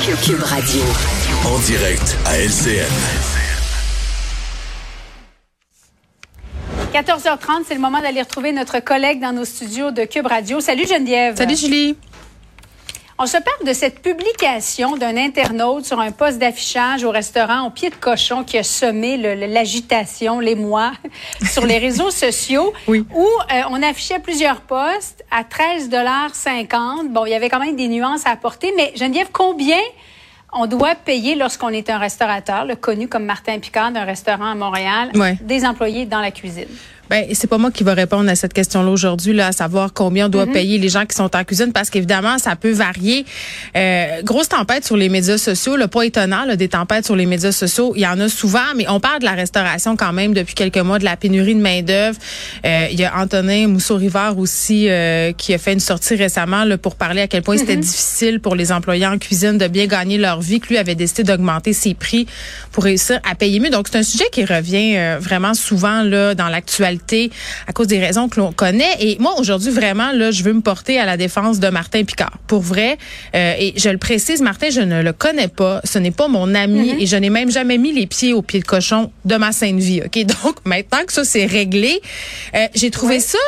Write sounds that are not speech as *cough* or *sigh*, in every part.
Cube Radio. En direct à LCN. 14h30, c'est le moment d'aller retrouver notre collègue dans nos studios de Cube Radio. Salut Geneviève. Salut Julie. On se parle de cette publication d'un internaute sur un poste d'affichage au restaurant au pied de cochon qui a semé l'agitation, l'émoi *laughs* sur les réseaux sociaux *laughs* oui. où euh, on affichait plusieurs postes à 13,50 Bon, il y avait quand même des nuances à apporter, mais Geneviève, combien on doit payer lorsqu'on est un restaurateur, le connu comme Martin Picard d'un restaurant à Montréal, des employés dans la cuisine? Ben, c'est pas moi qui va répondre à cette question-là aujourd'hui, là, à savoir combien on doit Mm-hmm. payer les gens qui sont en cuisine, parce qu'évidemment, ça peut varier. Euh, grosse tempête sur les médias sociaux, le pas étonnant, là, des tempêtes sur les médias sociaux, il y en a souvent, mais on parle de la restauration quand même depuis quelques mois, de la pénurie de main d'œuvre. Euh, il y a Antonin Mousseau-Rivard aussi euh, qui a fait une sortie récemment là, pour parler à quel point c'était difficile pour les employés en cuisine de bien gagner leur vie, que lui avait décidé d'augmenter ses prix pour réussir à payer mieux. Donc c'est un sujet qui revient euh, vraiment souvent là dans l'actualité à cause des raisons que l'on connaît. Et moi, aujourd'hui, vraiment, là, je veux me porter à la défense de Martin Picard. Pour vrai, euh, et je le précise, Martin, je ne le connais pas. Ce n'est pas mon ami et je n'ai même jamais mis les pieds au pied de cochon de ma sainte vie. OK? *laughs* Donc, maintenant que ça, c'est réglé, euh, j'ai trouvé Ouais. ça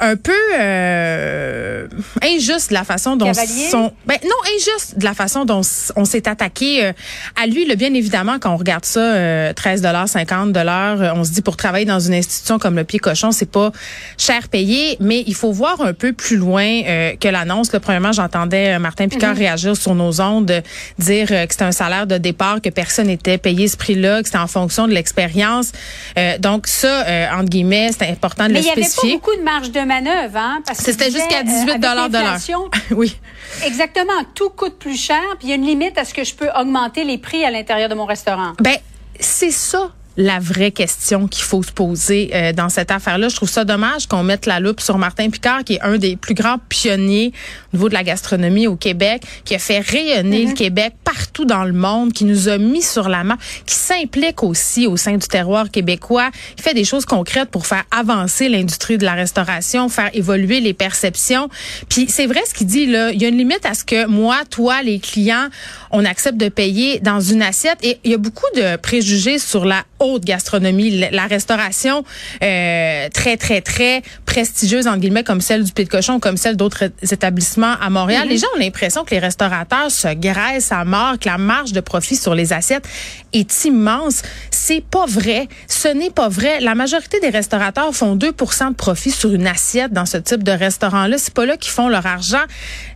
un peu euh, injuste de la façon dont Cavalier? son ben non injuste de la façon dont on s'est attaqué euh, à lui le bien évidemment quand on regarde ça euh, 13 dollars 50 dollars euh, on se dit pour travailler dans une institution comme le pied cochon c'est pas cher payé mais il faut voir un peu plus loin euh, que l'annonce. Là premièrement j'entendais euh, Martin Picard réagir sur nos ondes dire euh, que c'était un salaire de départ que personne n'était payé ce prix-là que c'était en fonction de l'expérience. Euh, donc ça euh, entre guillemets c'est important de Mais le il n'y avait pas spécifier. beaucoup de marge de manœuvre, hein? Parce que c'était jusqu'à disais, 18 euh, avec dollars de l'heure. *laughs* oui. Exactement. Tout coûte plus cher, puis il y a une limite à ce que je peux augmenter les prix à l'intérieur de mon restaurant. Ben, c'est ça la vraie question qu'il faut se poser euh, dans cette affaire-là. Je trouve ça dommage qu'on mette la loupe sur Martin Picard, qui est un des plus grands pionniers au niveau de la gastronomie au Québec, qui a fait rayonner le Québec partout dans le monde, qui nous a mis sur la map, qui s'implique aussi au sein du terroir québécois, qui fait des choses concrètes pour faire avancer l'industrie de la restauration, faire évoluer les perceptions. Puis c'est vrai ce qu'il dit là, il y a une limite à ce que moi, toi, les clients, on accepte de payer dans une assiette. Et il y a beaucoup de préjugés sur la haute gastronomie, la- restauration euh, très, très, très prestigieuse, entre guillemets, comme celle du Pied de Cochon, comme celle d'autres établissements à Montréal. Les gens ont l'impression que les restaurateurs se graissent à mort, que la marge de profit sur les assiettes est immense. C'est pas vrai. Ce n'est pas vrai. La majorité des restaurateurs font 2% de profit sur une assiette dans ce type de restaurant-là. C'est pas là qu'ils font leur argent.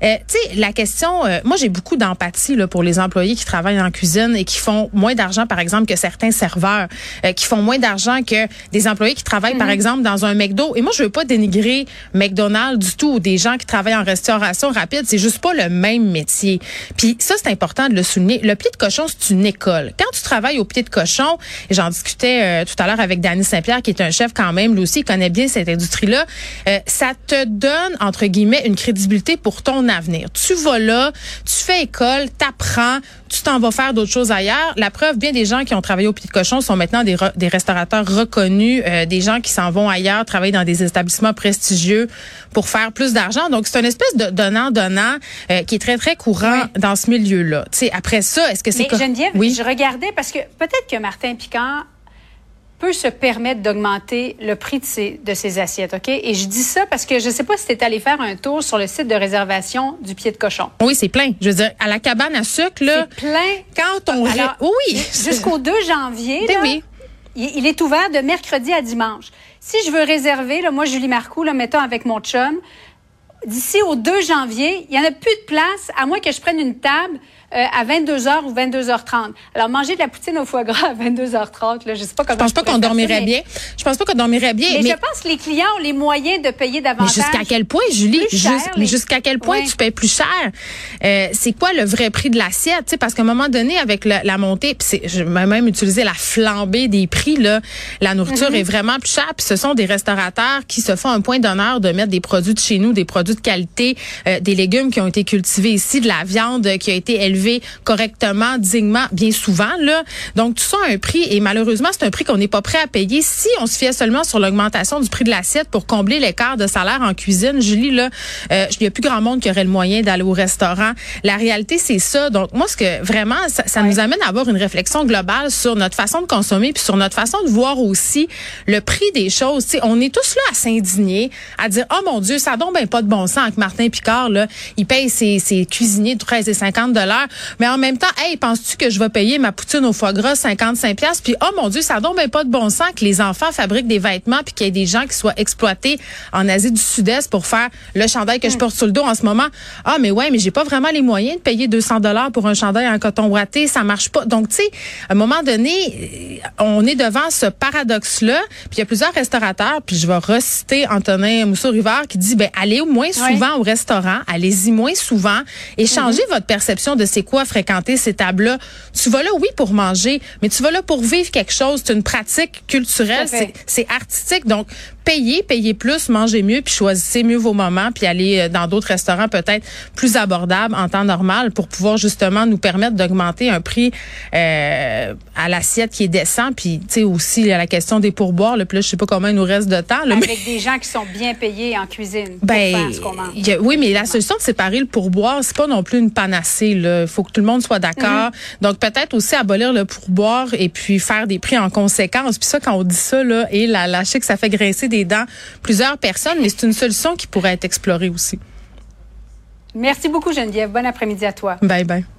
Euh, tu sais, la question, euh, moi j'ai beaucoup d'empathie pour les employés qui travaillent en cuisine et qui font moins d'argent, par exemple, que certains serveurs, euh, qui font moins d'argent que des employés qui travaillent, par exemple, dans un McDo. Et moi, je veux pas dénigrer McDonald's du tout ou des gens qui travaillent en restauration rapide. C'est juste pas le même métier. Puis ça, c'est important de le souligner. Le pied de cochon, c'est une école. Quand tu travailles au pied de cochon, et j'en discutais euh, tout à l'heure avec Danny Saint-Pierre, qui est un chef quand même, lui aussi, il connaît bien cette industrie-là, euh, ça te donne, entre guillemets, une crédibilité pour ton avenir. Tu vas là, tu fais école, t'apprends, tu t'en vas faire d'autres choses ailleurs. La preuve, bien des gens qui ont travaillé au pied de cochon sont maintenant des, re- des restaurateurs reconnus, euh, des gens qui s'en vont ailleurs, travailler dans des établissements prestigieux pour faire plus d'argent. Donc, c'est une espèce de donnant-donnant euh, qui est très, très courant Oui. dans ce milieu-là. Tu sais, après ça, est-ce que c'est... Mais Geneviève, oui? je regardais parce que peut-être que Martin Picard peut se permettre d'augmenter le prix de ses, de ses assiettes, OK? Et je dis ça parce que je ne sais pas si tu es allé faire un tour sur le site de réservation du pied de cochon. Oui, c'est plein. Je veux dire, à la cabane à sucre, là, C'est plein. quand on... Alors, oui! *laughs* Jusqu'au 2 janvier, Ben là, oui. il, il est ouvert de mercredi à dimanche. Si je veux réserver, là, moi, Julie Marcoux, là, mettons avec mon chum, d'ici au 2 janvier, il n'y en a plus de place, à moins que je prenne une table euh, à 22h ou 22h30. Alors, manger de la poutine au foie gras à 22h30, là, je sais pas comment Je pense pas qu'on dormirait bien. Je pense pas qu'on dormirait bien. Mais, je pense que les clients ont les moyens de payer davantage. Mais jusqu'à quel point, Julie? mais jusqu'à quel point tu payes plus cher? Euh, c'est quoi le vrai prix de l'assiette? Parce qu'à un moment donné, avec la, montée, puis je vais même utiliser la flambée des prix, là, la nourriture mm-hmm. est vraiment plus chère. Puis ce sont des restaurateurs qui se font un point d'honneur de mettre des produits de chez nous, des produits de qualité, euh, des légumes qui ont été cultivés ici, de la viande qui a été élevée correctement, dignement, bien souvent. Là. Donc tout ça a un prix et malheureusement, c'est un prix qu'on n'est pas prêt à payer si on se fiait seulement sur l'augmentation du prix de l'assiette pour combler l'écart de salaire en cuisine. Julie, là, euh, il n'y a plus grand monde qui aurait le moyen d'aller au restaurant. La réalité, c'est ça. Donc moi, ce que vraiment, ça, nous amène à avoir une réflexion globale sur notre façon de consommer puis sur notre façon de voir aussi le prix des choses. on est tous là à s'indigner, à dire, oh mon Dieu, ça donne ben pas de bon sens avec Martin Picard. Là. Il paye ses, ses cuisiniers de 13 et 50 dollars. Mais en même temps, hey, penses-tu que je vais payer ma poutine au foie gras 55 pièces Puis, oh mon Dieu, ça donne ben pas de bon sens que les enfants fabriquent des vêtements puis qu'il y ait des gens qui soient exploités en Asie du Sud-Est pour faire le chandail que je porte sur le dos en ce moment. Ah, mais ouais, mais j'ai pas vraiment les moyens de payer 200 dollars pour un chandail en coton ouaté. Ça marche pas. Donc, tu sais, à un moment donné, on est devant ce paradoxe-là. Puis il y a plusieurs restaurateurs, puis je vais reciter Antonin Mousseau-Rivard qui dit, ben allez moins souvent au restaurant, allez-y moins souvent et changez mhm. votre perception de c'est quoi fréquenter ces tables-là? Tu vas là, oui, pour manger, mais tu vas là pour vivre quelque chose. C'est une pratique culturelle, c'est artistique. Donc, payez, payez plus, mangez mieux, puis choisissez mieux vos moments, puis allez euh, dans d'autres restaurants peut-être plus abordables en temps normal pour pouvoir justement nous permettre d'augmenter un prix euh, à l'assiette qui est décent. Puis, tu sais, aussi, a la question des pourboires. Là, puis là, je sais pas comment il nous reste de temps. Avec des gens qui sont bien payés en cuisine ben, faire ce qu'on mange. oui, mais la solution de séparer le pourboire, c'est pas non plus une panacée. Il faut que tout le monde soit d'accord. Mm-hmm. Donc, peut-être aussi abolir le pourboire et puis faire des prix en conséquence. Puis ça, quand on dit ça, là, et la, la que ça fait grincer des dents plusieurs personnes, mais c'est une solution qui pourrait être explorée aussi. Merci beaucoup, Geneviève. Bon après-midi à toi. Bye bye.